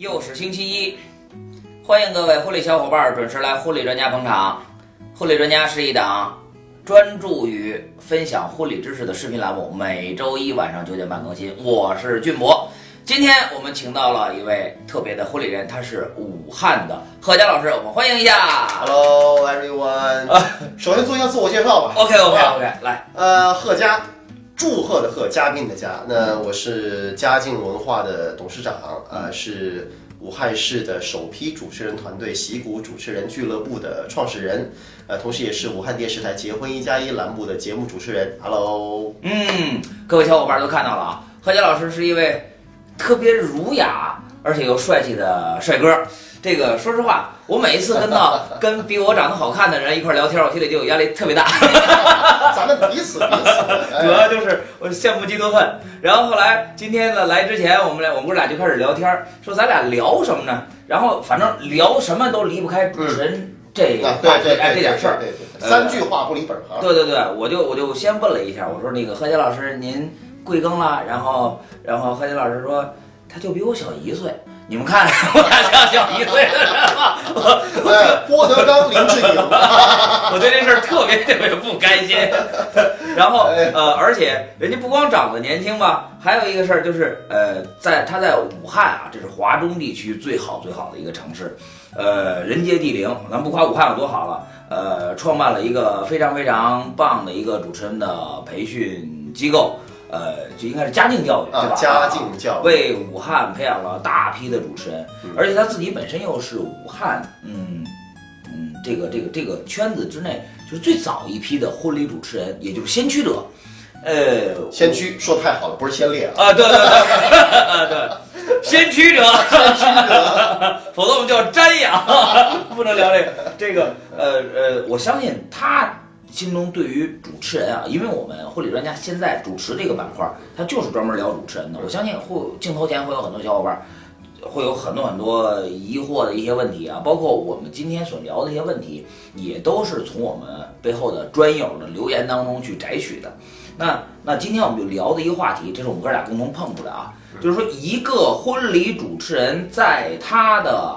又是星期一，欢迎各位婚礼小伙伴准时来婚礼专家捧场。婚礼专家是一档专注于分享婚礼知识的视频栏目，每周一晚上九点半更新。我是俊博，今天我们请到了一位特别的婚礼人，他是武汉的贺佳老师，我们欢迎一下。Hello everyone，首先做一下自我介绍吧。OK OK OK，来，呃，贺家，祝贺的贺，嘉宾的嘉。那我是嘉靖文化的董事长，呃，是武汉市的首批主持人团队喜谷主持人俱乐部的创始人，呃，同时也是武汉电视台结婚一加一栏目的节目主持人。Hello，嗯，各位小伙伴都看到了啊，贺佳老师是一位特别儒雅而且又帅气的帅哥。这个说实话，我每一次跟到 跟比我长得好看的人一块聊天，我心里就有压力特别大。咱们彼此彼此。主要就是我羡慕嫉妒恨。然后后来今天呢来之前，我们俩我们哥俩就开始聊天，说咱俩聊什么呢？然后反正聊什么都离不开主持人这个啊，话题，哎这点事儿。对对对，三句话不离本行。对对对，我就我就先问了一下，我说那个何洁老师您贵庚了？然后然后何洁老师说他就比我小一岁。你们看 我俩像小一岁的人吗？我哎，郭德纲、林志颖。我对这事儿特别特别不开心。然后呃，而且人家不光长得年轻吧，还有一个事儿就是呃，在他在武汉啊，这是华中地区最好最好的一个城市，呃，人杰地灵。咱不夸武汉有多好了，呃，创办了一个非常非常棒的一个主持人的培训机构。呃，就应该是嘉靖教育，对吧？啊，嘉靖教育。为武汉培养了大批的主持人，嗯而且他自己本身又是武汉，嗯嗯，这个这个这个圈子之内就是最早一批的婚礼主持人，也就是先驱者。呃，先驱说太好了，不是先烈啊。啊，对对对，先驱者，先驱者。否则我们叫瞻仰，不能聊这个。这个，呃呃，我相信他心中对于主持人啊，因为我们婚礼专家现在主持这个板块，他就是专门聊主持人的。我相信会镜头前会有很多小伙伴。会有很多很多疑惑的一些问题啊，包括我们今天所聊的一些问题，也都是从我们背后的专友的留言当中去摘取的。那那今天我们就聊的一个话题，这是我们哥俩共同碰出来啊，就是说一个婚礼主持人在他的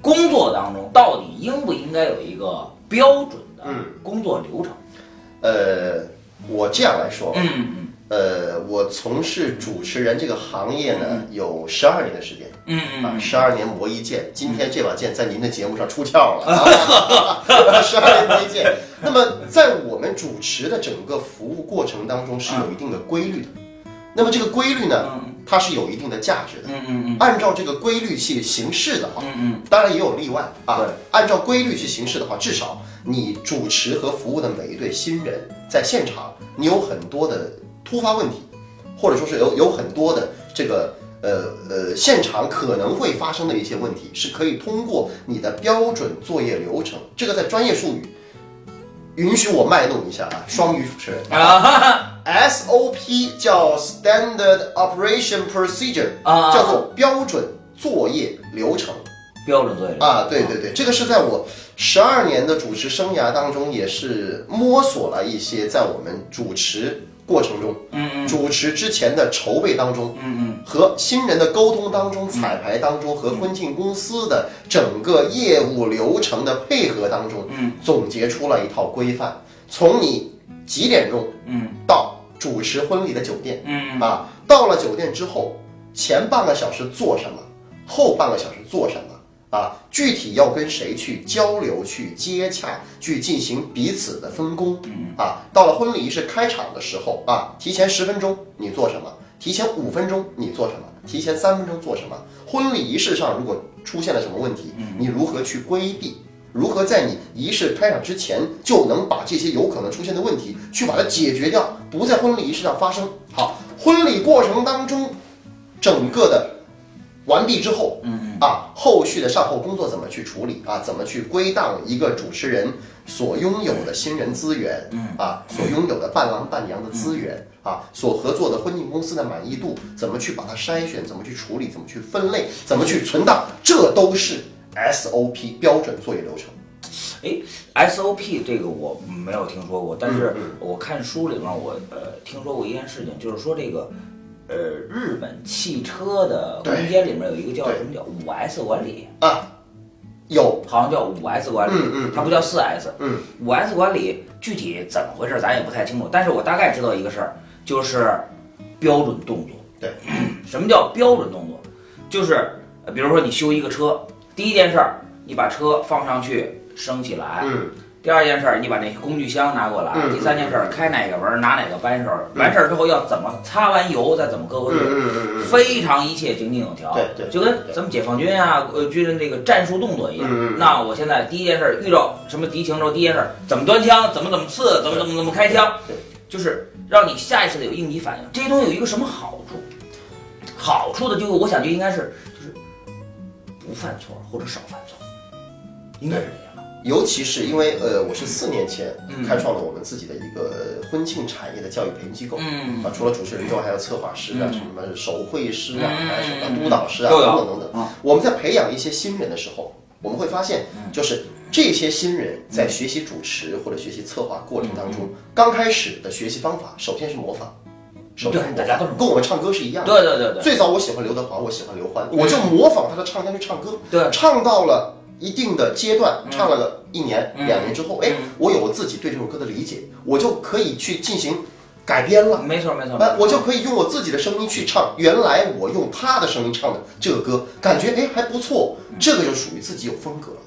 工作当中，到底应不应该有一个标准的嗯工作流程？呃，我这样来说，嗯嗯呃，我从事主持人这个行业呢，有十二年的时间嗯嗯啊，十二年磨一剑。今天这把剑在您的节目上出鞘了 啊！十二年磨一剑。那么，在我们主持的整个服务过程当中是有一定的规律的。那么这个规律呢，它是有一定的价值的。嗯嗯嗯按照这个规律去行事的话，嗯嗯当然也有例外啊对。按照规律去行事的话，至少你主持和服务的每一对新人，在现场你有很多的突发问题，或者说是有有很多的这个呃呃现场可能会发生的一些问题，是可以通过你的标准作业流程，这个在专业术语。允许我卖弄一下啊，双语主持人。啊。SOP 叫 Standard Operation Procedure，啊叫做标准作业流程。标准作业啊。对对对，这个是在我十二年的主持生涯当中，也是摸索了一些在我们主持过程中，嗯嗯主持之前的筹备当中，嗯嗯和新人的沟通当中、彩排当中和婚庆公司的整个业务流程的配合当中，嗯，总结出了一套规范，从你几点钟嗯到主持婚礼的酒店。嗯啊，到了酒店之后，前半个小时做什么，后半个小时做什么啊？具体要跟谁去交流、去接洽、去进行彼此的分工。嗯啊，到了婚礼仪式开场的时候啊，提前十分钟你做什么？提前五分钟你做什么？提前三分钟做什么？婚礼仪式上如果出现了什么问题，你如何去规避？如何在你仪式开场之前就能把这些有可能出现的问题去把它解决掉，不在婚礼仪式上发生？好，婚礼过程当中，整个的完毕之后，嗯啊，后续的善后工作怎么去处理啊？怎么去归档一个主持人所拥有的新人资源，嗯啊，所拥有的伴郎伴娘的资源啊，所合作的婚庆公司的满意度，怎么去把它筛选，怎么去处理，怎么去分类，怎么去存档，这都是 SOP 标准作业流程。哎，SOP 这个我没有听说过，但是嗯我看书里面我呃听说过一件事情，就是说这个呃，日本汽车的空间里面有一个叫什么叫五 S 管理，啊，有，好像叫五 S 管理，嗯嗯它不叫四 S。嗯。五 S 管理具体怎么回事咱也不太清楚，但是我大概知道一个事儿，就是标准动作。对，什么叫标准动作？就是呃比如说你修一个车，第一件事儿你把车放上去升起来，嗯第二件事儿，你把那工具箱拿过来；嗯第三件事儿，开哪个门儿拿哪个扳手，完事儿之后要怎么擦完油，再怎么搁回嗯去，非常一切井井有条。对对就跟咱们解放军啊，呃，军人这个战术动作一样。那我现在第一件事儿遇到什么敌情之后，第一件事儿怎么端枪，怎么怎么刺，怎么怎么怎么开枪，对，就是让你下意识的有应急反应。这些东西有一个什么好处？好处的就我想就应该是就是不犯错或者少犯错，应该是这样。尤其是因为呃，我是四年前嗯。开创了我们自己的一个婚庆产业的教育培训机构。嗯。啊，除了主持人之外，还有策划师啊，嗯。什么手绘师啊，嗯。还有什么督导师啊，等等等等。啊。我们在培养一些新人的时候，我们会发现，嗯。就是这些新人在学习主持或者学习策划过程当嗯。中，刚开始的学习方法，首先是模仿，首先大家都是，跟我们唱歌是一样的。对对对对。最早我喜欢刘德华，我喜欢刘欢，我就模仿他的唱腔去唱歌，对。唱到了一定的阶段，唱了个一年、嗯两年之后，哎嗯，我有我自己对这首歌的理解，我就可以去进行改编了。没错没错。那，我就可以用我自己的声音去唱，原来我用他的声音唱的这个歌，感觉哎还不错，这个就属于自己有风格了。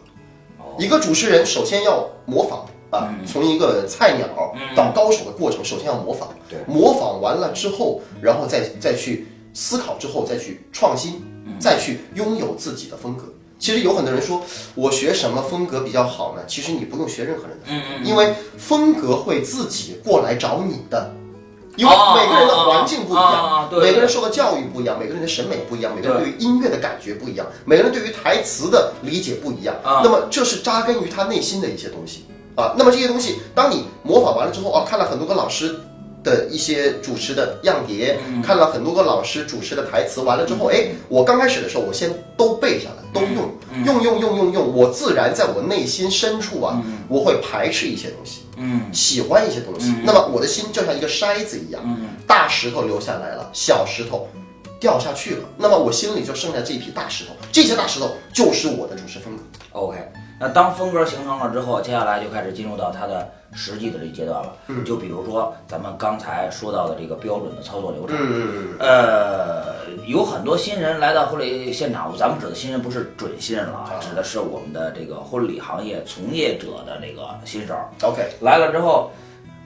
哦一个主持人首先要模仿啊，从一个菜鸟到高手的过程，首先要模仿。对模仿完了之后，然后再再去思考之后，再去创新，再去拥有自己的风格。其实有很多人说，我学什么风格比较好呢？其实你不用学任何人的，嗯嗯因为风格会自己过来找你的。因为哦每个人的环境不一样每个人受的教育不一样，每个人的审美不一样，每个人对于音乐的感觉不一样，每个人对于台词的理解不一样。啊那么这是扎根于他内心的一些东西啊。那么这些东西，当你模仿完了之后，哦，看了很多个老师的一些主持的样碟，嗯。看了很多个老师主持的台词，完了之后，哎，我刚开始的时候，我先都背下来，都用，嗯。用用用用用，我自然在我内心深处啊，我会排斥一些东西。嗯。喜欢一些东西，那么我的心就像一个筛子一样，嗯。大石头留下来了，小石头掉下去了，那么我心里就剩下这一批大石头，这些大石头就是我的主持风格。，OK。那当风格形成了之后，接下来就开始进入到它的实际的这一阶段了。嗯就比如说咱们刚才说到的这个标准的操作流程。嗯嗯呃，有很多新人来到婚礼现场，咱们指的新人不是准新人了指的是我们的这个婚礼行业从业者的这个新手，OK，来了之后，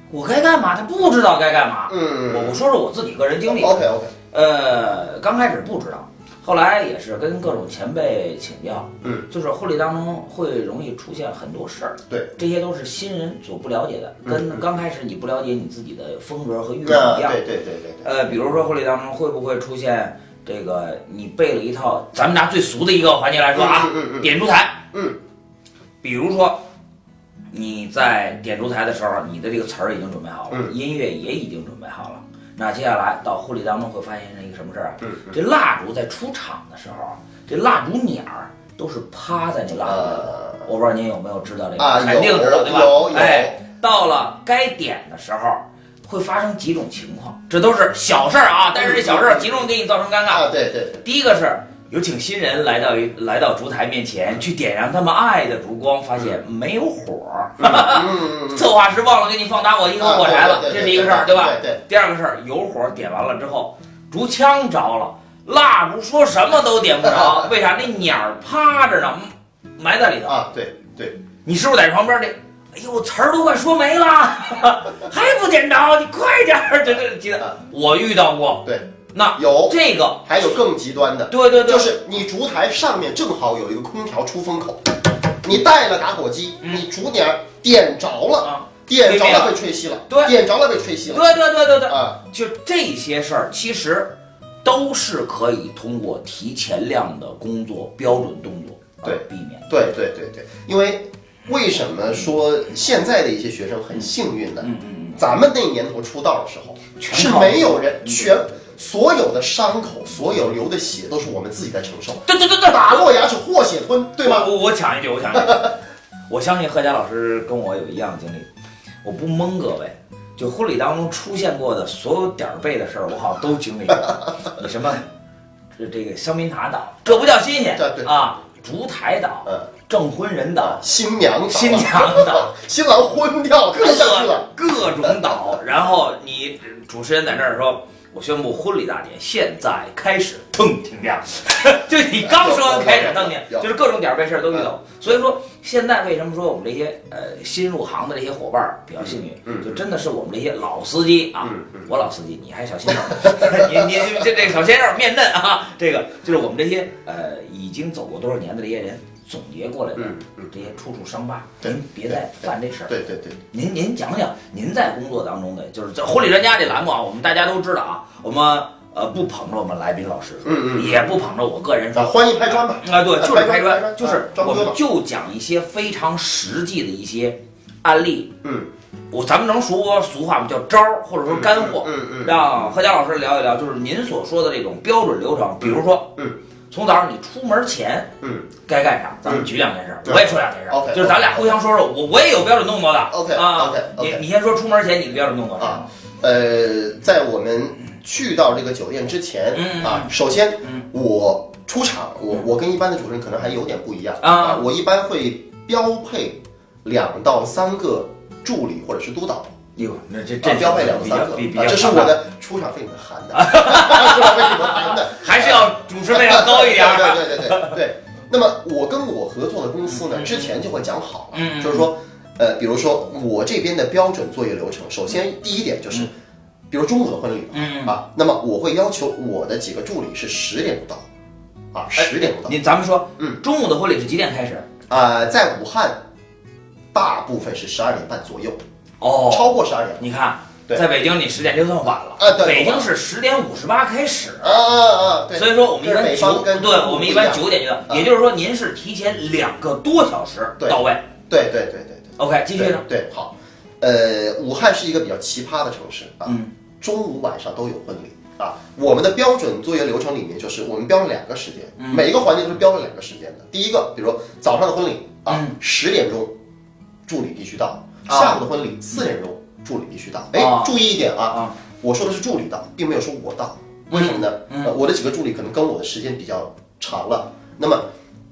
我该干嘛？他不知道该干嘛。嗯我我说说我自己个人经历。，OK OK，呃，刚开始不知道，后来也是跟各种前辈请教，嗯，就是婚礼当中会容易出现很多事儿，对，这些都是新人所不了解的，嗯。跟刚开始你不了解你自己的风格和欲那望一样。对对对对对，呃，比如说婚礼当中会不会出现这个你背了一套，咱们拿最俗的一个环节来说啊，点烛台，嗯，比如说你在点烛台的时候，你的这个词儿已经准备好了，嗯。音乐也已经准备好了。那接下来到婚礼当中会发现一个什么事儿啊？嗯这蜡烛在出场的时候，这蜡烛捻儿都是趴在那蜡烛上我不知道您有没有知道这个？啊肯定知道对吧？有有哎，到了该点的时候，会发生几种情况，这都是小事儿啊，但是这小事儿极容易给你造成尴尬。啊对对对，第一个是有请新人来到一来到烛台面前，去点燃他们爱的烛光，发现没有火 策划师忘了给你放打火机和火柴了，这是一个事儿，对吧？第二个事儿，有火点完了之后，烛枪着了，蜡烛说什么都点不着，为啥？那鸟儿趴着呢，埋在里头。啊对对，你是不是在旁边这？哎呦，词儿都快说没了，还不点着？你快点儿！这这记得我遇到过。对，那有这个，还有更极端的，对对对，就是你烛台上面正好有一个空调出风口，你带了打火机，嗯你烛点儿点着了，啊，点着了被吹熄了，对点着了被吹熄了，对对对对对，啊，就这些事儿，其实都是可以通过提前量的工作标准动作对避免。的。对对对对，因为为什么说现在的一些学生很幸运呢？嗯嗯嗯，咱们那年头出道的时候是没有人全所有的伤口，所有流的血都是我们自己在承受，对对对对，打落牙齿或血吞，对吗？我我我抢一句，我抢一句，我相信贺佳老师跟我有一样的经历，我不蒙各位，就婚礼当中出现过的所有点儿背的事儿，我好像都经历过。你什么，这这个香槟塔岛，这不叫新鲜对对啊，烛台岛、嗯，证婚人岛、新娘岛新娘岛，新郎昏掉。各各种岛，然后你主持人在那儿说。我宣布婚礼大典现在开始，腾停掉，就你刚说完开始，腾停，就是各种点儿背事儿都遇到。所以说，现在为什么说我们这些呃新入行的这些伙伴儿比较幸运，嗯就真的是我们这些老司机啊，我老司机，你还小新手儿，你你你这这小鲜肉 面嫩啊，这个就是我们这些呃已经走过多少年的这些人总结过来的嗯嗯。这些处处伤疤，对。您别再犯这事儿。对对对，您您讲讲您在工作当中的，就是这婚礼专家这栏目啊，我们大家都知道啊，我们呃不捧着我们来宾老师说，嗯嗯也不捧着我个人说啊，，欢迎拍砖吧。啊对，就是拍砖就是我们就讲一些非常实际的一些案例，嗯。我咱们能说俗话吗？叫招儿或者说干货，嗯嗯，让何佳老师聊一聊，就是您所说的这种标准流程，比如说，嗯，从早上你出门前嗯。该干啥，咱们举两件事我也说两件事儿。OK，就是咱俩互相说说，我我也有标准动作的。OK，啊 OK，OK。你你先说出门前你的标准动作啊？呃，在我们去到这个酒店之前嗯啊，首先嗯。我出场，我我跟一般的主持人可能还有点不一样。啊我一般会标配两到三个助理或者是督导。哟，那这啊这标配两三个啊，这是我的出场费你们含的，出场费你们含的，还是要主持费要高一点。对对对对对对。那么我跟我合作的公司呢，嗯之前就会讲好了，嗯就是说，呃，比如说我这边的标准作业流程，首先第一点就是，比如中午的婚礼嗯，啊，那么我会要求我的几个助理是十点不到，啊，十点不到，你咱们说，嗯，中午的婚礼是几点开始？啊，在武汉，大部分是十二点半左右，哦，超过十二点你看，对在北京你十点就算晚了啊对北京是十点五十八开始。啊啊啊，对，所以说我们一般九对，我们一般九点就到，啊也就是说您是提前两个多小时到位。对对对对对。OK，继续呢？对，好，呃，武汉是一个比较奇葩的城市啊，嗯中午晚上都有婚礼啊。我们的标准作业流程里面就是我们标了两个时间，嗯每一个环节都是标了两个时间的。第一个，比如说早上的婚礼啊嗯，十、点钟助理必须到；啊下午的婚礼四点钟助理必须到。哎、啊注意一点啊，啊我说的是助理到，并没有说我到。为什么呢？我的几个助理可能跟我的时间比较长了，那么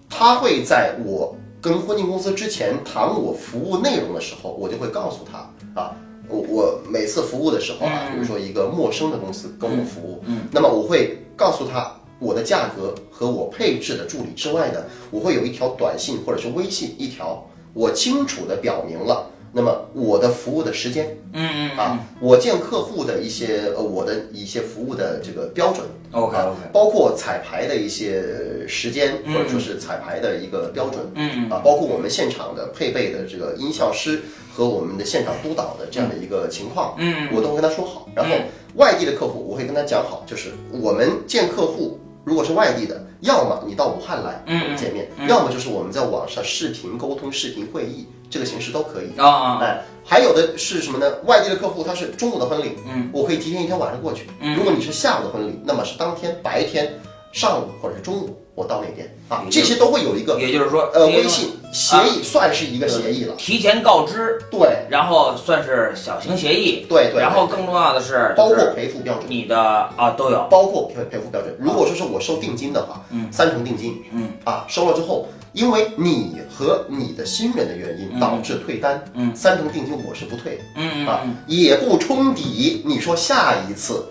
他会在我跟婚庆公司之前谈我服务内容的时候，我就会告诉他啊，我我每次服务的时候啊，嗯比如说一个陌生的公司跟我服务，嗯那么我会告诉他我的价格和我配置的助理之外呢，我会有一条短信或者是微信一条，我清楚的表明了。那么我的服务的时间嗯嗯啊，我见客户的一些呃我的一些服务的这个标准，，OK 啊 OK，包括彩排的一些时间，嗯。或者说是彩排的一个标准，嗯啊，包括我们现场的配备的这个音效师和我们的现场督导的这样的一个情况，嗯我都会跟他说好。然后嗯。外地的客户，我会跟他讲好，就是我们见客户，如果是外地的，要么你到武汉来嗯我们见面，嗯。要么就是我们在网上视频沟通、视频会议，这个形式都可以。啊啊，哎，还有的是什么呢？外地的客户他是中午的婚礼，嗯，我可以提前一天晚上过去。嗯如果你是下午的婚礼，那么是当天白天上午或者是中午我到那边啊这些都会有一个也就是说，呃微信协议，算是一个协议了。提前告知，对然后算是小型协议，对对，然后更重要的是，包括赔付标准。你的啊都有，包括赔赔付标准。如果说是我收定金的话，嗯三成定金，嗯啊，收了之后，因为你和你的新人的原因嗯。导致退单，嗯。三成定金我是不退的啊也不冲抵你说下一次。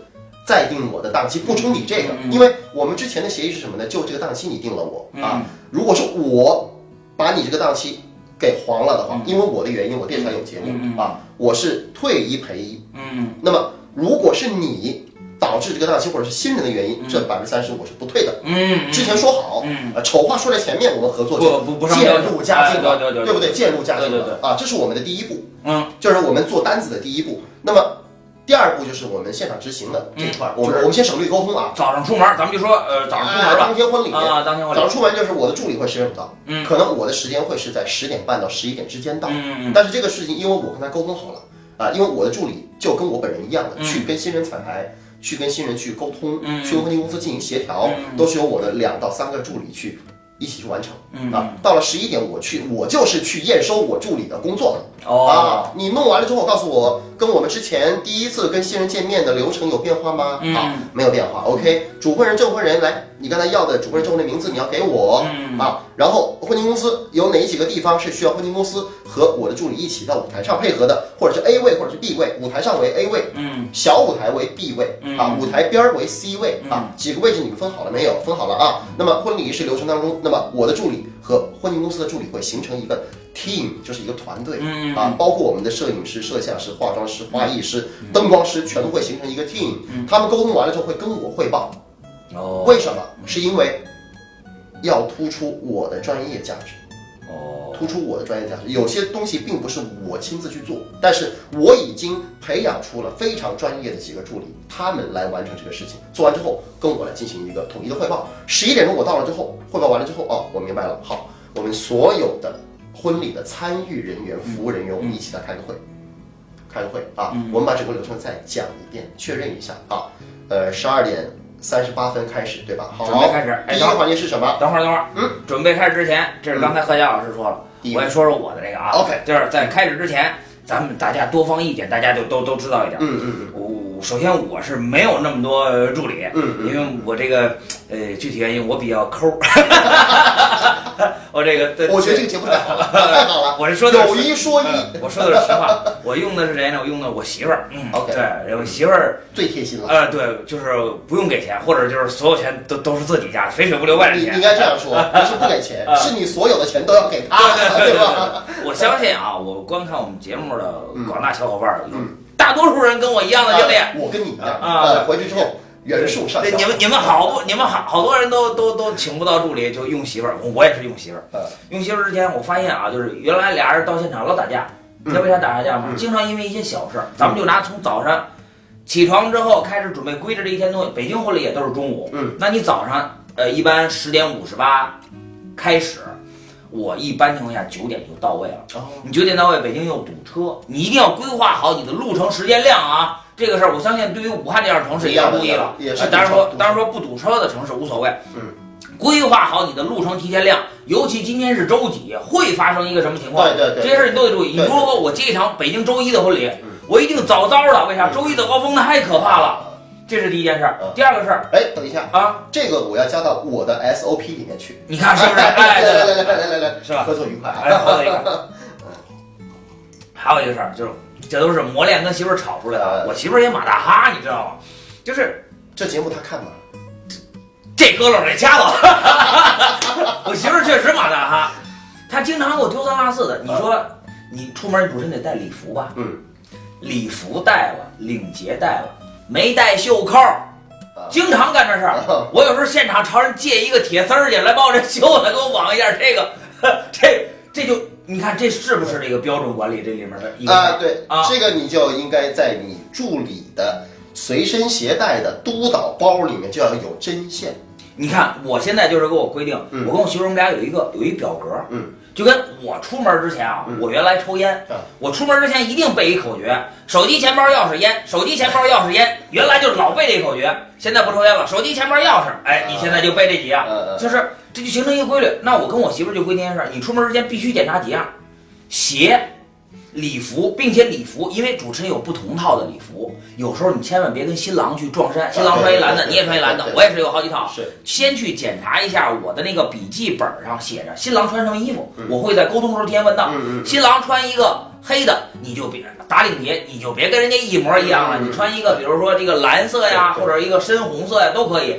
再定我的档期不冲抵这个，因为我们之前的协议是什么呢？就这个档期你定了我、嗯啊，如果是我把你这个档期给黄了的话，因为我的原因，我电视台有节目、啊，我是退一赔一，嗯。那么如果是你导致这个档期或者是新人的原因，这百分之三十我是不退的。嗯，之前说好，丑话说在前面，我们合作就渐入佳境了，哎对不对？渐入佳境了。啊，这是我们的第一步，嗯。就是我们做单子的第一步。那么第二步就是我们现场执行的这一块儿，我们我们先省略沟通啊，早上出门，咱们就说呃早上出啊门吧。当，天婚礼。啊当天婚礼。早，上出门就是我的助理会时间不到，嗯。可能我的时间会是在十点半到十一点之间到，嗯嗯。但是这个事情因为我跟他沟通好了啊，因为我的助理就跟我本人一样的，嗯。去跟新人彩排，去跟新人去沟通，嗯去跟婚庆公司进行协调，嗯都是由我的两到三个助理去一起去完成。嗯啊，到了十一点我去，我就是去验收我助理的工作的。哦啊，你弄完了之后告诉我跟我们之前第一次跟新人见面的流程有变化吗？嗯好，没有变化。OK，主婚人、证婚人，来，你刚才要的主婚人、证婚人名字你要给我、嗯啊。然后婚庆公司有哪几个地方是需要婚庆公司和我的助理一起到舞台上配合的，或者是 A 位或者是 B 位，舞台上为 A 位，嗯小舞台为 B 位嗯啊，舞台边儿为 C 位啊，几个位置你们分好了没有？分好了啊。那么婚礼仪式流程当中，那么我的助理和婚庆公司的助理会形成一个 team，就是一个团队嗯啊，包括我们的摄影师、摄像师、化妆师、花艺师、灯光师，全都会形成一个 team。他们沟通完了之后会跟我汇报，哦为什么？是因为要突出我的专业价值。哦突出我的专业价值。有些东西并不是我亲自去做，但是我已经培养出了非常专业的几个助理，他们来完成这个事情。做完之后，跟我来进行一个统一的汇报。十一点钟我到了之后，汇报完了之后，哦，我明白了。好，我们所有的婚礼的参与人员、服务人员，我们一起来开个会。开个会啊，我们把整个流程再讲一遍，确认一下啊。呃，十二点三十八分开始，对吧？好，准备开始哎第一个环节是什么？等会儿，等会儿，嗯，准备开始之前，这是刚才贺佳老师说了，我也说说我的这个啊。OK 就是在开始之前，咱们大家多方意见，大家就都都知道一点。嗯嗯嗯。我首先我是没有那么多呃助理，嗯嗯。因为我这个呃具体原因我比较抠儿，我这个对我觉得这个节目太好了，太好了。我是说的是有一说一，嗯我说的是实话，我用的是谁呢？我用的我媳妇儿，嗯 OK 对，我媳妇儿，最贴心了。呃，对，就是不用给钱，或者就是所有钱都都是自己家的，肥水不流外人田你应。该这样说，不是不给钱，啊是你所有的钱都要给他，对对对吧？我相信啊，我观看我们节目的广大小伙伴大多数人跟我一样的经历。啊我跟你一样，啊呃，回去之后原数上对，你们你们好多？你们好好多人都都都请不到助理，就用媳妇儿。我也是用媳妇儿。嗯用媳妇儿之前，我发现啊，就是原来俩人到现场老打架，你知道为啥打架吗？经常因为一些小事儿。咱们就拿从早上起床之后开始准备归置这一天东西，北京婚礼也都是中午。嗯，那你早上呃一般十点五十八开始，我一般情况下九点就到位了。哦你九点到位，北京又堵车，你一定要规划好你的路程时间量啊。这个事儿，我相信对于武汉这样的城市也要注意了。也是呃当然说，当然说不堵车的城市无所谓。嗯，规划好你的路程提前量，尤其今天是周几，会发生一个什么情况？对对对这些事儿你都得注意。你如果我接一场北京周一的婚礼嗯，我一定早早的，为啥？嗯周一的高峰太可怕了，这是第一件事。第二个事儿哎，等一下，啊，这个我要加到我的 SOP 里面去。你看是不是？哎，对来来来来来来来，是吧合作愉快哎，啊！好的一个。还有一个事儿就是，这都是磨练跟媳妇儿吵出来的。我媳妇儿也马大哈，你知道吗？就是这节目她看吗？这轱辘给掐了。我媳妇儿确实马大哈，她经常给我丢三落四的。你说你出门主持人得带礼服吧？嗯，礼服带了，领结带了，没带袖扣，经常干这事我有时候现场朝人借一个铁丝儿去，来把我这袖子给我绑一下。这个，这这就你看这是不是这个标准管理这里面的一个啊，对啊，这个你就应该在你助理的随身携带的督导包里面就要有针线。你看，我现在就是给我规定，嗯。我跟我媳妇我们俩有一个有一表格，嗯，就跟我出门之前啊，嗯我原来抽烟，嗯我出门之前一定背一口诀：手机、钱包、钥匙、烟。手机、钱包、钥匙、烟，原来就老背这口诀，现在不抽烟了。手机、钱包、钥匙，哎，你现在就背这几样，就是这就形成一个规律。那我跟我媳妇儿就规定一件事儿：你出门之前必须检查几样，鞋。礼服，并且礼服，因为主持人有不同套的礼服，有时候你千万别跟新郎去撞衫。新郎穿一蓝的，你也穿一蓝的我也是有好几套。是，先去检查一下我的那个笔记本上写着新郎穿什么衣服，我会在沟通时候提前问到。新郎穿一个黑的，你就别打领结，你就别跟人家一模一样了。嗯你穿一个，比如说这个蓝色呀，或者一个深红色呀，都可以。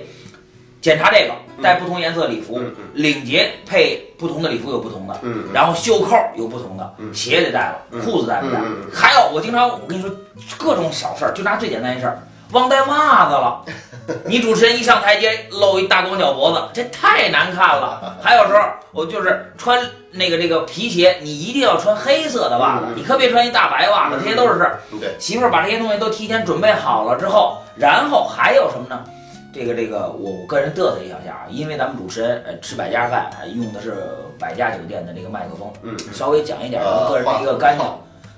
检查这个，带不同颜色礼服领结配不同的礼服有不同的，然后袖扣有不同的，嗯鞋得带了，嗯裤子带不带？还有，我经常我跟你说各种小事儿，就拿最简单一事儿，忘带袜子了。你主持人一上台阶露一大光脚脖子，这太难看了。还有时候我就是穿那个这个皮鞋，你一定要穿黑色的袜子你可别穿一大白袜子，这些都是事儿。对，媳妇儿把这些东西都提前准备好了之后，然后还有什么呢？这个这个，我我个人嘚瑟一小下啊，因为咱们主持人呃吃百家饭，呃用的是百家酒店的这个麦克风，嗯稍微讲一点啊我个人的一个干净。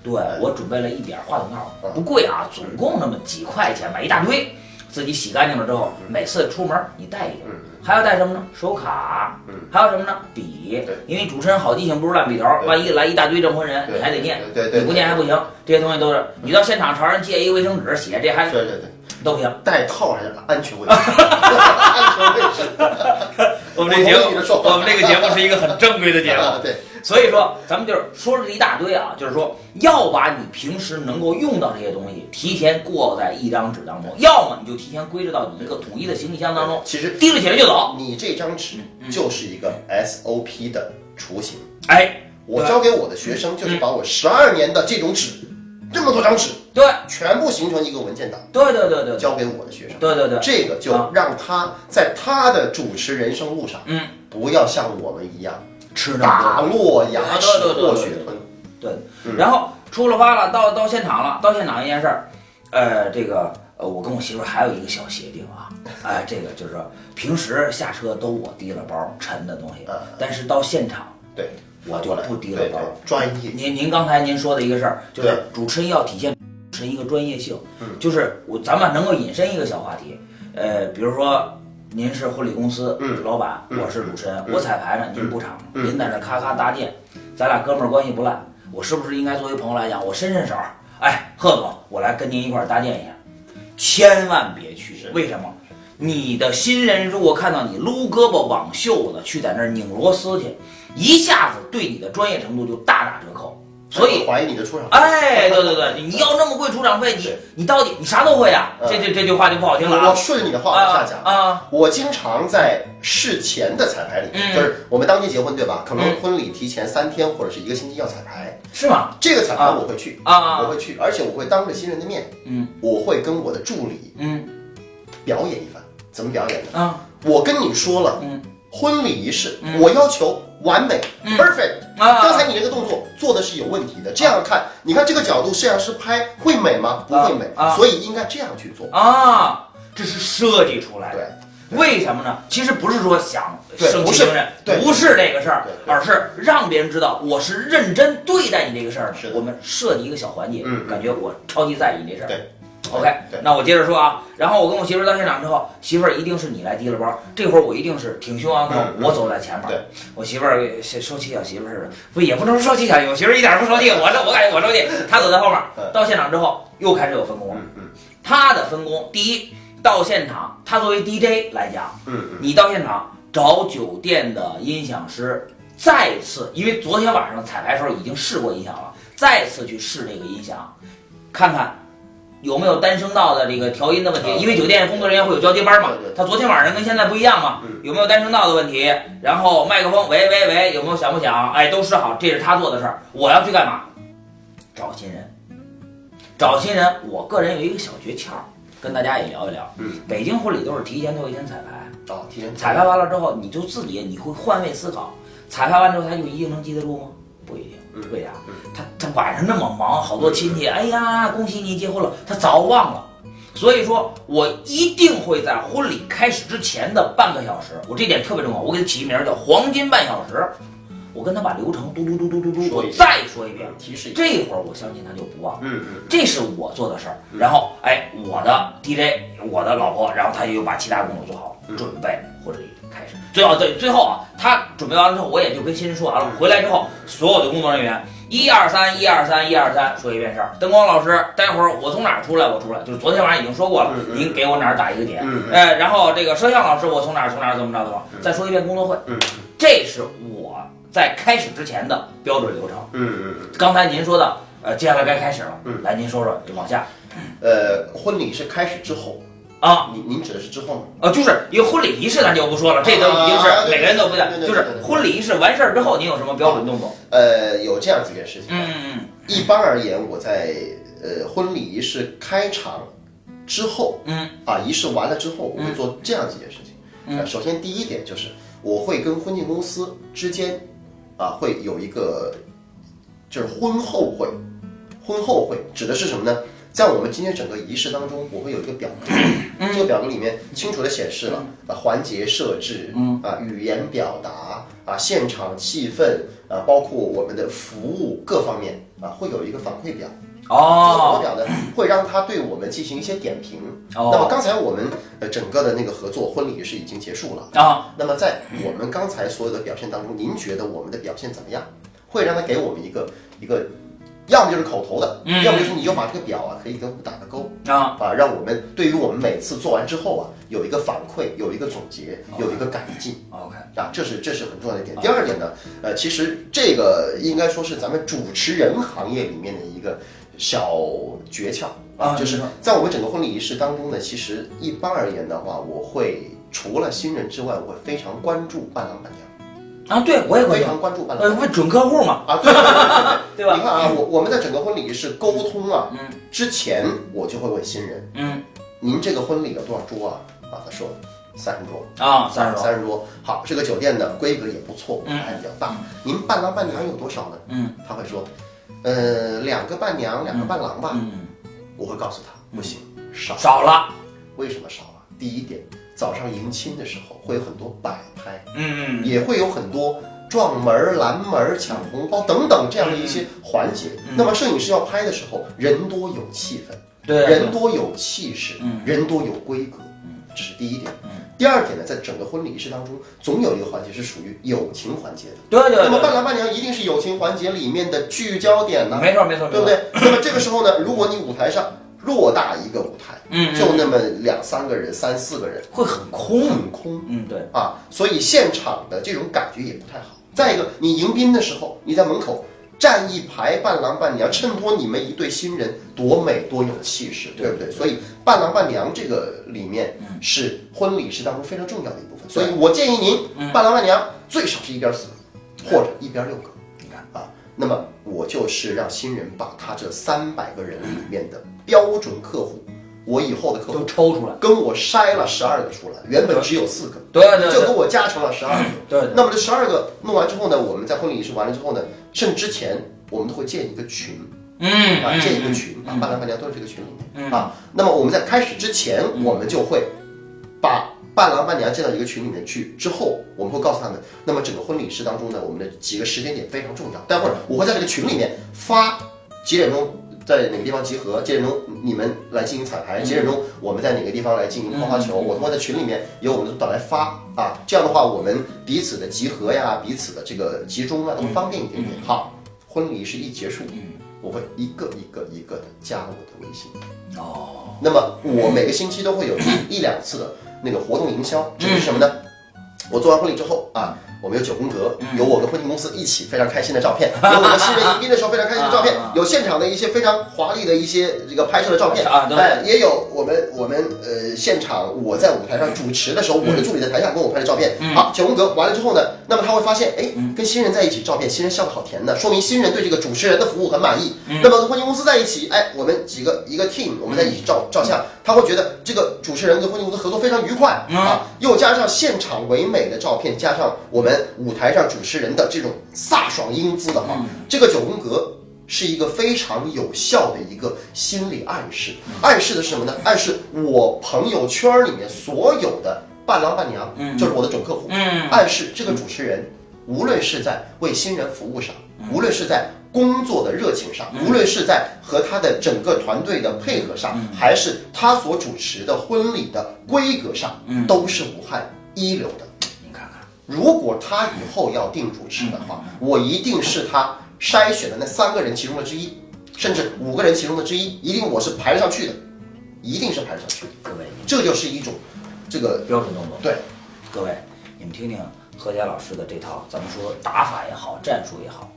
对我准备了一点话筒套嗯，不贵啊，总共那么几块钱，买一大堆，自己洗干净了之后，每次出门你带一个。嗯还要带什么呢？手卡，嗯，还有什么呢？笔对，因为主持人好记性不如烂笔头，对万一来一大堆证婚人，你还得念，对对对你不念还不行，这些东西都是你到现场朝人借一个卫生纸写，这还对对对，都行。带套还是安全卫生，安全卫生。我们这节目我们这个节目是一个很正规的节目，啊，对，所以说咱们就是说了这一大堆啊，就是说要把你平时能够用到这些东西提前过在一张纸当中，要么你就提前归置到你一个统一的行李箱当中，其实提了起来就走。你这张纸嗯就是一个 SOP 的雏形。哎，我教给我的学生就是把我十二年的这种纸，这么多张纸，对。全部形成一个文件档，对对对对。交给我的学生。对对对，这个就让他在他的主持人生路上，嗯，不要像我们一样吃那打落牙齿对对对对或血吞。多，对。嗯。然后出了发了，到到现场了，到现场一件事儿，呃，这个呃，我跟我媳妇儿还有一个小协定啊，哎，这个就是说平时下车都我提了包沉的东西嗯，但是到现场对，我就不提了包。专业。您您刚才您说的一个事儿，就是主持人要体现主持一个专业性，嗯就是我咱们能够引申一个小话题，呃，比如说您是婚礼公司嗯老板，嗯我是主持人，嗯我彩排呢，您布场，嗯您在那咔咔搭建，咱俩哥们儿关系不赖，我是不是应该作为朋友来讲，我伸伸手，哎，贺总，我来跟您一块儿搭建一下，千万别去是，为什么？你的新人如果看到你撸胳膊挽袖子去在那儿拧螺丝去，一下子对你的专业程度就大打折扣。所以，怀疑你的出场费。哎，对对对，你要那么贵出场费，你你到底你啥都会啊？嗯这这这句话就不好听了我啊顺着你的话往下讲。啊！我经常在事前的彩排里就是我们当天结婚对吧？可能嗯婚礼提前三天或者是一个星期要彩排，是吗？这个彩排啊我会去，啊我会去，而且我会当着新人的面，嗯我会跟我的助理嗯表演一番。怎么表演呢？啊我跟你说了，嗯婚礼仪式嗯我要求完美嗯，perfect。啊！刚才你这个动作做的是有问题的，这样看，你看这个角度摄像师拍会美吗？不会美所以应该这样去做。啊，这是设计出来的。对，为什么呢？其实不是说想生对不是气凌人，不是这个事儿而是让别人知道我是认真对待你这个事儿的我们设计一个小环节，嗯嗯感觉我超级在意这事儿。对 OK，那我接着说啊，然后我跟我媳妇儿到现场之后，媳妇儿一定是你来提了包，这会儿我一定是挺胸昂头，嗯嗯。我走在前面。对，我媳妇儿受气小媳妇儿似的，不也不能说受气小媳妇儿，我媳妇儿一点儿不受气，我这我感觉我受气，她走在后面嗯，到现场之后又开始有分工了。嗯嗯。她的分工，第一，到现场，她作为 DJ 来讲，嗯嗯，你到现场找酒店的音响师，再次，因为昨天晚上彩排时候已经试过音响了，再次去试这个音响，看看有没有单声道的这个调音的问题。嗯因为酒店工作人员会有交接班嘛他昨天晚上跟现在不一样嘛嗯，有没有单声道的问题？然后麦克风喂喂喂有没有响不响？哎，都试好，这是他做的事儿。我要去干嘛？找新人，找新人。我个人有一个小诀窍，跟大家也聊一聊。嗯，北京婚礼都是提前头一天彩排。哦，提前彩排完了之后，你就自己你会换位思考。彩排完之后，他就一定能记得住吗？不一定。嗯为啥嗯？他他晚上那么忙，好多亲戚，哎呀，恭喜你结婚了，他早忘了。所以说我一定会在婚礼开始之前的半个小时，我这点特别重要，我给他起一名叫“黄金半小时”。我跟他把流程嘟嘟嘟嘟嘟嘟，我再说一遍。提示。这会儿我相信他就不忘。嗯嗯这是我做的事儿。然后，哎，我的 DJ，我的老婆，然后他就把其他工作做好，嗯准备婚礼开始。最后，对，最后啊，他准备完了之后，我也就跟新人说完了。我回来之后，所有的工作人员，一二三，一二三，一二三，说一遍事儿。灯光老师，待会儿我从哪儿出来，我出来，就是昨天晚上已经说过了，您给我哪儿打一个点。哎，然后这个摄像老师，我从哪儿从哪儿怎么着怎么着，再说一遍工作会。嗯这是我在开始之前的标准流程。嗯嗯嗯。刚才您说的，呃，接下来该开始了，嗯来您说说，往下呃，婚礼是开始之后，啊，您您指的是之后吗？呃，就是因为婚礼仪式咱就不说了，这都已经是每个人都不一样对，对就是婚礼仪式完事儿之后，您有什么标准动作？呃，有这样几件事情。嗯嗯一般而言，我在呃婚礼仪式开场之后，嗯啊，仪式完了之后，我会做这样几件事情。嗯呃首先第一点就是我会跟婚庆公司之间啊会有一个就是婚后会，婚后会指的是什么呢？在我们今天整个仪式当中，我会有一个表格，这个表格里面清楚的显示了啊环节设置，啊语言表达啊现场气氛啊，包括我们的服务各方面啊，会有一个反馈表。这个哦反馈表呢，会让他对我们进行一些点评。哦那么刚才我们呃整个的那个合作婚礼仪式已经结束了。啊，那么在我们刚才所有的表现当中，您觉得我们的表现怎么样？会让他给我们一个一个，要么就是口头的，嗯。要么就是你就把这个表啊可以给我们打个勾啊。啊，让我们对于我们每次做完之后啊有一个反馈，有一个总结，有一个改进。，OK，啊，这是这是很重要的一点。第二点呢，呃，其实这个应该说是咱们主持人行业里面的一个小诀窍啊就是在我们整个婚礼仪式当中呢，其实一般而言的话，我会除了新人之外，我会非常关注伴郎伴娘，啊，对我也非常关注伴郎呃，伴娘。为准客户嘛，啊，对对对吧你看啊，我我们在整个婚礼仪式沟通啊，嗯之前我就会问新人，嗯您这个婚礼有多少桌啊？啊，他说三十桌。啊，三十桌，三十桌，好，这个酒店的规格也不错，嗯还比较大。您伴郎伴娘有多少呢？嗯他会说，呃，两个伴娘，两个伴郎吧。嗯，我会告诉他，不行，少。少了，为什么少了？第一点，早上迎亲的时候会有很多摆拍，嗯嗯也会有很多撞门儿、拦门儿、抢红包等等这样的一些环节。那么摄影师要拍的时候，人多有气氛，对，人多有气势，嗯人多有规格，这是第一点。嗯第二点呢，在整个婚礼仪式当中，总有一个环节是属于友情环节的。对对那么伴，郎伴娘一定是友情环节里面的聚焦点呢、没错没错，对不？对？那么这个时候呢，如果你舞台上偌大一个舞台，嗯，就那么两三个人、三四个人，会很空，很空嗯对，啊，所以现场的这种感觉也不太好。再一个，你迎宾的时候，你在门口站一排伴郎伴娘，衬托你们一对新人多美多有气势，对不对？所以伴郎伴娘这个里面是婚礼仪式当中非常重要的一部分。所以我建议您，伴郎伴娘最少是一边四个，或者一边六个。你看，啊，那么我就是让新人把他这三百个人里面的标准客户，我以后的客户都抽出来，跟我筛了十二个出来，原本只有四个，对对对就给我加成了十二个。对对，那么这十二个弄完之后呢，我们在婚礼仪式完了之后呢，甚至之前我们都会建一个群嗯啊，建一个嗯群把，伴郎伴娘都是这个群里面嗯啊。那么我们在开始之前，嗯我们就会把伴郎伴娘建到一个群里面去，之后我们会告诉他们，那么整个婚礼仪式当中呢，我们的几个时间点非常重要。待会儿我会在这个群里面发几点钟在哪个地方集合，几点钟你们来进行彩排，几点钟我们在哪个地方来进行抛花球，我通过在群里面由我们的督导来发啊。这样的话，我们彼此的集合呀，彼此的这个集中啊，都会方便一点点。好，婚礼仪式一结束，我会一个一个一个的加我的微信。哦，那么我每个星期都会有一一两次的那个活动营销，指的是什么呢？我做完婚礼之后啊，我们有九宫格，有我跟婚庆公司一起非常开心的照片，有我们新人迎宾的时候非常开心的照片有现场的一些非常华丽的一些这个拍摄的照片，哎，也有我们我们呃现场我在舞台上主持的时候，我的助理在台下跟我拍的照片。好，九宫格完了之后呢，那么他会发现，哎，跟新人在一起照片，新人笑得好甜的，说明新人对这个主持人的服务很满意。那么跟婚庆公司在一起，哎，我们几个一个 team，我们在一起照照相，他会觉得这个主持人跟婚庆公司合作非常愉快啊，又加上现场唯美的照片，加上我们舞台上主持人的这种飒爽英姿的话，这个九宫格。是一个非常有效的一个心理暗示，暗示的是什么呢？暗示我朋友圈里面所有的伴郎伴娘，就是我的准客户，嗯。暗示这个主持人，无论是在为新人服务上，无论是在工作的热情上，无论是在和他的整个团队的配合上，还是他所主持的婚礼的规格上，都是武汉一流的。如果他以后要定主持的话，我一定是他筛选的那三个人其中的之一，甚至五个人其中的之一，一定我是排得上去的，一定是排得上去的。各位，这就是一种这个标准动作。对，各位，你们听听何佳老师的这套，咱们说打法也好，战术也好，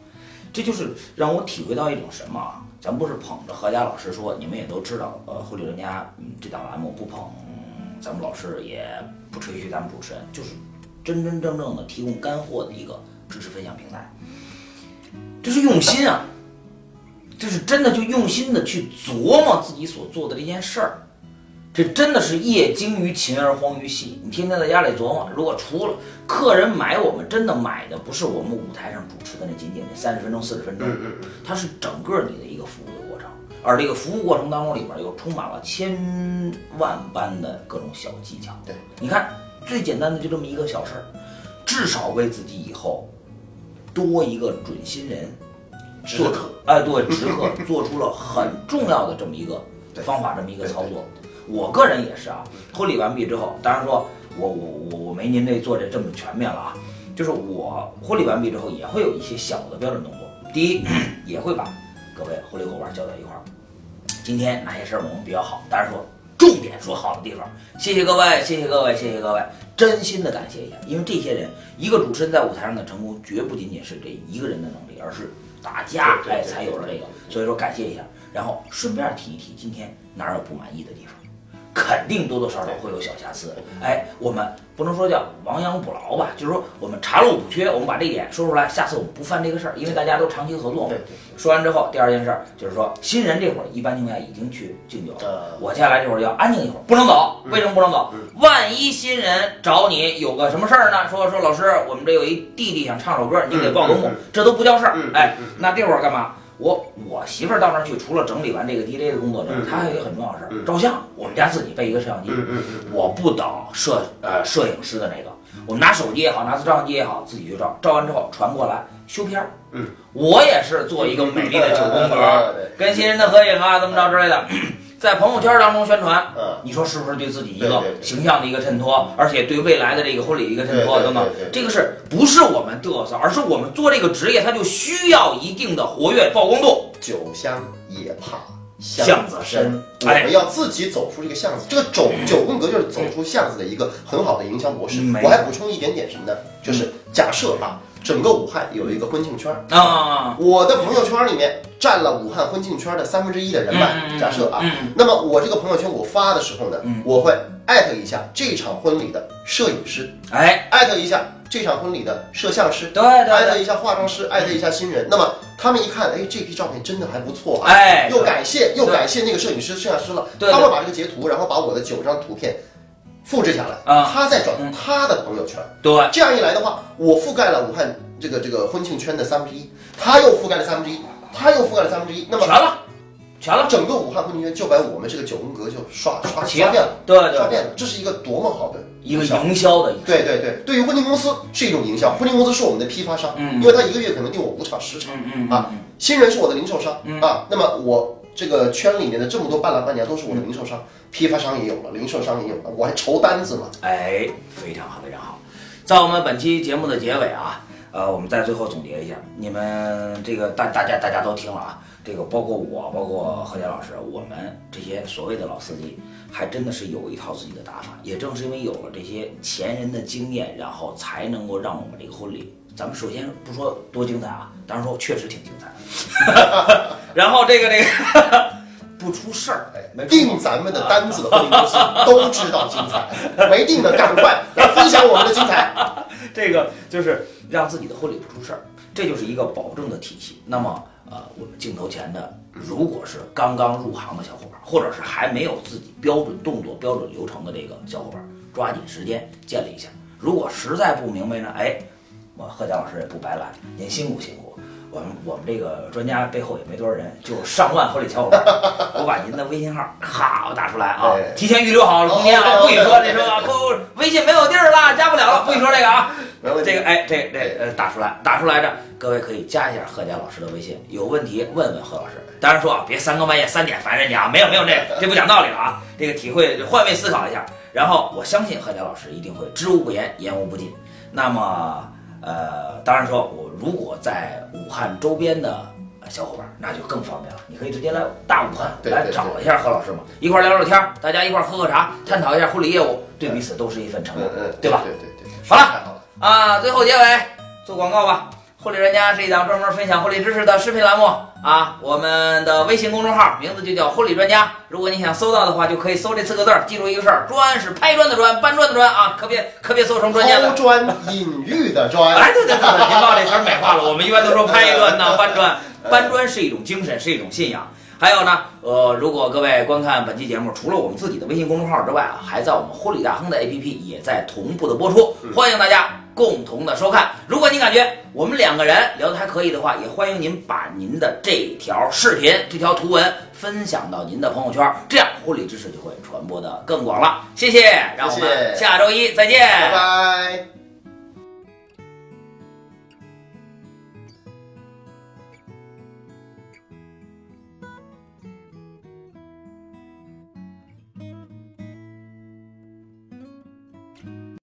这就是让我体会到一种什么啊？咱不是捧着何佳老师说，你们也都知道，呃，婚礼专家，嗯，这档栏目不捧嗯咱们老师，也不吹嘘咱们主持人，就是真真正正的提供干货的一个知识分享平台，这是用心啊，这是真的就用心的去琢磨自己所做的这件事儿。这真的是业精于勤而荒于嬉。你天天在家里琢磨，如果除了客人买我们，真的买的不是我们舞台上主持的那仅仅那三十分钟、四十分钟，它是整个你的一个服务的过程。而这个服务过程当中里边又充满了千万般的各种小技巧。对，你看最简单的就这么一个小事儿，至少为自己以后多一个准新人直客，哎，对，直客做出了很重要的这么一个方法，这么一个操作。我个人也是啊，婚礼完毕之后，当然说我我我我没您这做这这么全面了啊，就是我婚礼完毕之后也会有一些小的标准动作。第一，也会把各位婚礼伙伴叫在一块儿，今天哪些事儿我们比较好，当然说重点说好的地方，谢谢各位，谢谢各位，谢谢各位，真心的感谢一下，因为这些人，一个主持人在舞台上的成功，绝不仅仅是这一个人的能力，而是大家哎才有了这个，所以说感谢一下，然后顺便提一提今天哪儿有不满意的地方。肯定多多少少会有小瑕疵，哎，我们不能说叫亡羊补牢吧，就是说我们查漏补缺，我们把这一点说出来，下次我们不犯这个事儿，因为大家都长期合作嘛对。对说完之后，第二件事儿就是说，新人这会儿一般情况下已经去敬酒了，呃，我接下来这会儿要安静一会儿，不能走。嗯为什么不能走嗯？万一新人找你有个什么事儿呢？说说老师，我们这有一弟弟想唱首歌，你给报个幕这都不叫事儿嗯。哎那这会儿干嘛？我我媳妇儿到那儿去，除了整理完这个 DJ 的工作之外嗯，她还有一个很重要的事儿，嗯照相。我们家自己备一个摄像机，我不等摄呃摄影师的那个，我们拿手机也好，拿照相机也好，自己去照，照完之后传过来修片儿。嗯，我也是做一个美丽的九宫格，对跟新人的合影啊，怎么着之类的，在朋友圈当中宣传。嗯，你说是不是对自己一个形象的一个衬托，而且对未来的这个婚礼的一个衬托等等？这个是不是我们嘚瑟，而是我们做这个职业，它就需要一定的活跃曝光度。酒香也怕巷子深深，我哎们要自己走出这个巷子。这个九九宫格就是走出巷子的一个很好的营销模式。我还补充一点点什么呢？就是假设啊，整个武汉有一个婚庆圈儿，啊，我的朋友圈里面占了武汉婚庆圈的三分之一的人脉。嗯假设啊，嗯那么我这个朋友圈我发的时候呢嗯，我会艾特一下这场婚礼的摄影师，哎，艾特一下这场婚礼的摄像师，对艾对。艾，特一下化妆师，艾特一下新人。那么他们一看，哎，这批照片真的还不错啊，哎，又感谢又感谢那个摄影师、摄像师了。他会把这个截图，然后把我的九张图片复制下来，啊。他再转嗯。他的朋友圈。对，这样一来的话，我覆盖了武汉这个这个婚庆圈的三分之一，他又覆盖了三分之一，他又覆盖了三分之一。那么全了，全了，整个武汉婚庆圈就把我们这个九宫格就刷刷刷遍了，对对对，刷遍了。这是一个多么好的一个营销。的对对对，对于婚庆公司是一种营销，婚庆公司是我们的批发商，嗯。因为他一个月可能订我五场十场，嗯嗯啊嗯。新人是我的零售商、嗯。啊，那么我这个圈里面的这么多伴郎伴娘都是我的零售商，批发商也有了，零售商也有了，我还筹单子嘛，哎，非常好，非常好。在我们本期节目的结尾啊，呃，我们在最后总结一下，你们这个大大家大家都听了啊，这个包括我，包括何杰老师，我们这些所谓的老司机，还真的是有一套自己的打法。也正是因为有了这些前人的经验，然后才能够让我们这个婚礼，咱们首先不说多精彩啊，当然说确实挺精彩。然后这个这个 不出事儿，哎没，出订咱们的单子的婚庆公司都知道精彩，没定的赶快来分享我们的精彩。这个就是让自己的婚礼不出事儿，这就是一个保证的体系。那么，呃，我们镜头前的，如果是刚刚入行的小伙伴，或者是还没有自己标准动作、标准流程的这个小伙伴，抓紧时间建立一下。如果实在不明白呢，哎，我贺佳老师也不白来，您辛苦辛苦。我们我们这个专家背后也没多少人，就上万合理小伙伴。我把您的微信号咔我打出来啊哎，提前预留好了，明天啊，不许说这说啊，不不，微信没有地儿了，加不了了，不许说这个啊。这个哎，这这呃打出来，打出来着，各位可以加一下贺佳老师的微信，有问题问问贺老师。当然说啊，别三更半夜三点烦人家啊，没有没有这，这不讲道理了啊。这个体会换位思考一下，然后我相信贺佳老师一定会知无不言，言无不尽。那么呃，当然说我如果在武汉周边的呃小伙伴，那就更方便了，你可以直接来大武汉来找一下何老师嘛，一块儿聊聊天儿，大家一块儿喝喝茶，探讨一下婚礼业务，对彼此都是一份成长，嗯嗯，对吧？对对对，好了太好了，啊，最后结尾做广告吧。婚礼专家是一档专门分享婚礼知识的视频栏目啊，我们的微信公众号名字就叫婚礼专家。如果你想搜到的话，就可以搜这四个字儿，记住一个事儿，砖是拍砖的砖，搬砖的砖啊，可别可别搜成专家的抛。砖引玉的砖，哎，对对对对，您把这词儿美化了。我们一般都说拍砖呢，搬砖，搬砖是一种精神，是一种信仰。还有呢，呃，如果各位观看本期节目，除了我们自己的微信公众号之外啊，还在我们婚礼大亨的 APP 也在同步的播出，欢迎大家共同的收看。如果您感觉我们两个人聊得还可以的话，也欢迎您把您的这条视频、这条图文分享到您的朋友圈，这样婚礼知识就会传播的更广了。谢谢，让我们下周一再见，拜拜。